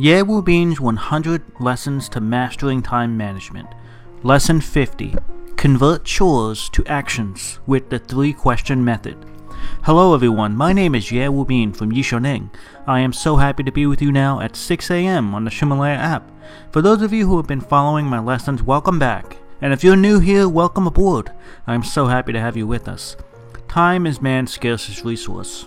Ye Wu Bin's 100 Lessons to Mastering Time Management. Lesson 50 Convert Chores to Actions with the Three Question Method. Hello, everyone. My name is Ye Wu Bin from Yishoning. I am so happy to be with you now at 6 a.m. on the Ximalaya app. For those of you who have been following my lessons, welcome back. And if you're new here, welcome aboard. I'm so happy to have you with us. Time is man's scarcest resource.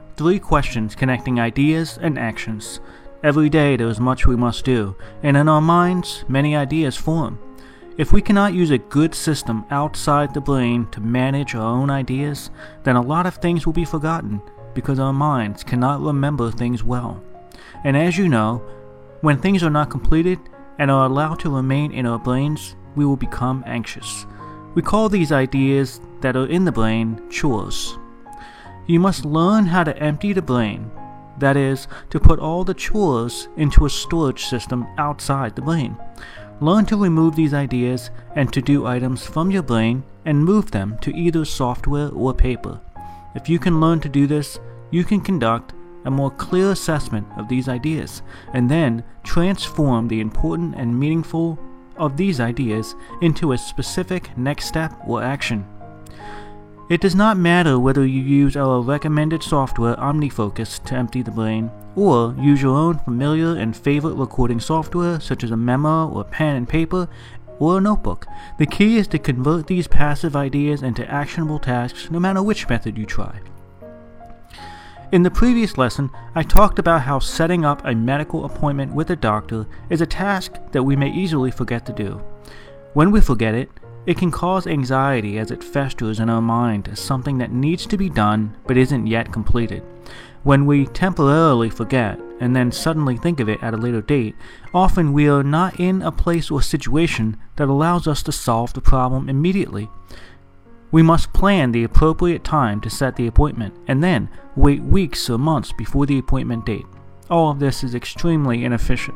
three questions connecting ideas and actions. Every day there is much we must do, and in our minds, many ideas form. If we cannot use a good system outside the brain to manage our own ideas, then a lot of things will be forgotten because our minds cannot remember things well. And as you know, when things are not completed and are allowed to remain in our brains, we will become anxious. We call these ideas that are in the brain chores. You must learn how to empty the brain, that is, to put all the chores into a storage system outside the brain. Learn to remove these ideas and to do items from your brain and move them to either software or paper. If you can learn to do this, you can conduct a more clear assessment of these ideas and then transform the important and meaningful of these ideas into a specific next step or action. It does not matter whether you use our recommended software OmniFocus to empty the brain, or use your own familiar and favorite recording software such as a memo or pen and paper or a notebook. The key is to convert these passive ideas into actionable tasks no matter which method you try. In the previous lesson, I talked about how setting up a medical appointment with a doctor is a task that we may easily forget to do. When we forget it, it can cause anxiety as it festers in our mind as something that needs to be done but isn't yet completed. When we temporarily forget and then suddenly think of it at a later date, often we are not in a place or situation that allows us to solve the problem immediately. We must plan the appropriate time to set the appointment and then wait weeks or months before the appointment date. All of this is extremely inefficient.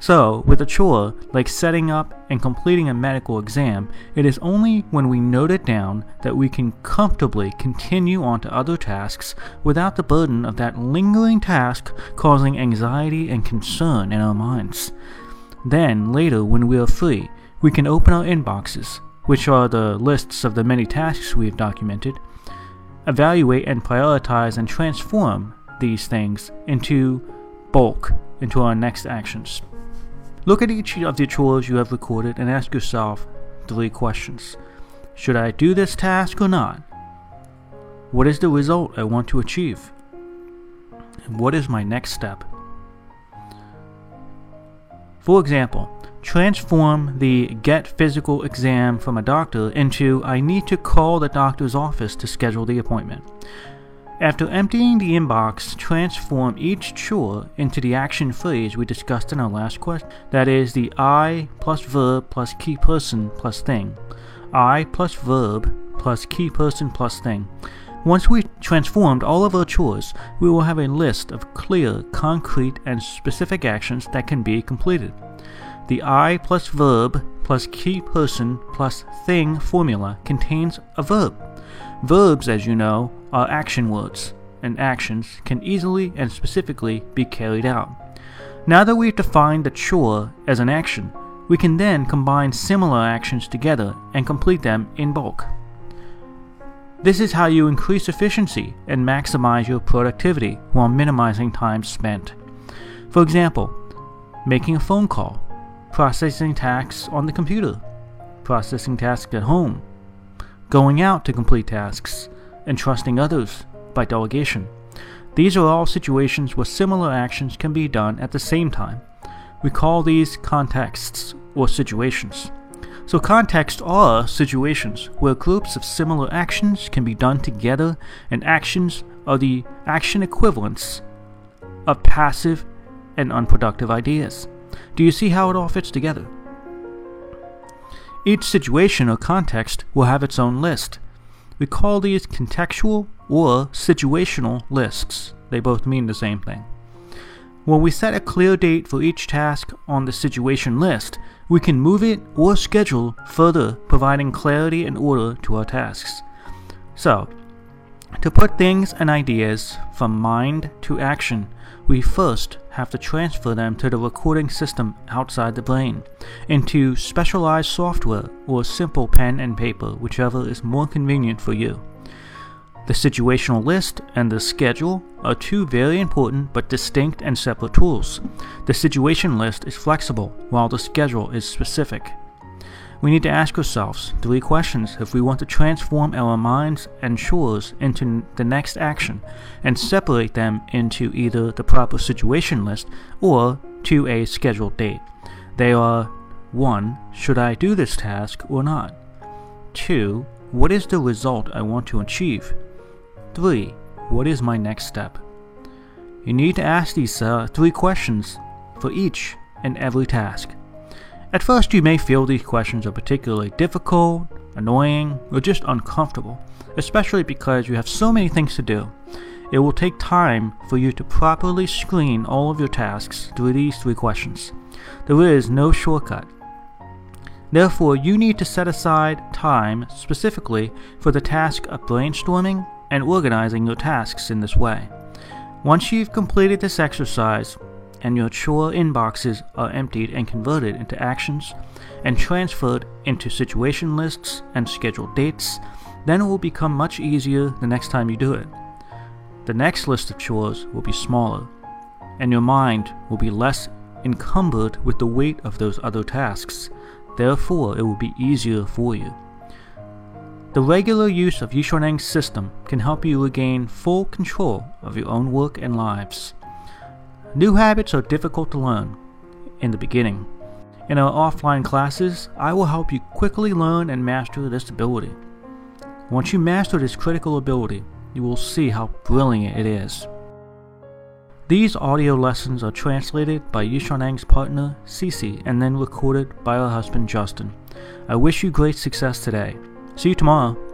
So, with a chore like setting up and completing a medical exam, it is only when we note it down that we can comfortably continue on to other tasks without the burden of that lingering task causing anxiety and concern in our minds. Then, later, when we are free, we can open our inboxes, which are the lists of the many tasks we have documented, evaluate and prioritize and transform these things into bulk into our next actions. Look at each of the chores you have recorded and ask yourself three questions Should I do this task or not? What is the result I want to achieve? And what is my next step? For example, transform the get physical exam from a doctor into I need to call the doctor's office to schedule the appointment. After emptying the inbox, transform each chore into the action phrase we discussed in our last question. That is the I plus verb plus key person plus thing. I plus verb plus key person plus thing. Once we transformed all of our chores, we will have a list of clear, concrete, and specific actions that can be completed. The I plus verb plus key person plus thing formula contains a verb. Verbs, as you know, are action words, and actions can easily and specifically be carried out. Now that we've defined the chore as an action, we can then combine similar actions together and complete them in bulk. This is how you increase efficiency and maximize your productivity while minimizing time spent. For example, making a phone call, processing tasks on the computer, processing tasks at home, going out to complete tasks, and trusting others by delegation. These are all situations where similar actions can be done at the same time. We call these contexts or situations. So, contexts are situations where groups of similar actions can be done together, and actions are the action equivalents of passive and unproductive ideas. Do you see how it all fits together? Each situation or context will have its own list. We call these contextual or situational lists. They both mean the same thing. When we set a clear date for each task on the situation list, we can move it or schedule further, providing clarity and order to our tasks. So, to put things and ideas from mind to action, we first have to transfer them to the recording system outside the brain, into specialized software or simple pen and paper, whichever is more convenient for you. The situational list and the schedule are two very important but distinct and separate tools. The situation list is flexible, while the schedule is specific. We need to ask ourselves three questions if we want to transform our minds and chores into the next action and separate them into either the proper situation list or to a scheduled date. They are 1. Should I do this task or not? 2. What is the result I want to achieve? 3. What is my next step? You need to ask these uh, three questions for each and every task. At first, you may feel these questions are particularly difficult, annoying, or just uncomfortable, especially because you have so many things to do. It will take time for you to properly screen all of your tasks through these three questions. There is no shortcut. Therefore, you need to set aside time specifically for the task of brainstorming and organizing your tasks in this way. Once you've completed this exercise and your chore inboxes are emptied and converted into actions and transferred into situation lists and scheduled dates, then it will become much easier the next time you do it. The next list of chores will be smaller, and your mind will be less encumbered with the weight of those other tasks. Therefore, it will be easier for you. The regular use of Yishaneng's system can help you regain full control of your own work and lives. New habits are difficult to learn in the beginning. In our offline classes, I will help you quickly learn and master this ability. Once you master this critical ability, you will see how brilliant it is. These audio lessons are translated by Yishaneng's partner, Cece, and then recorded by her husband, Justin. I wish you great success today. See you tomorrow.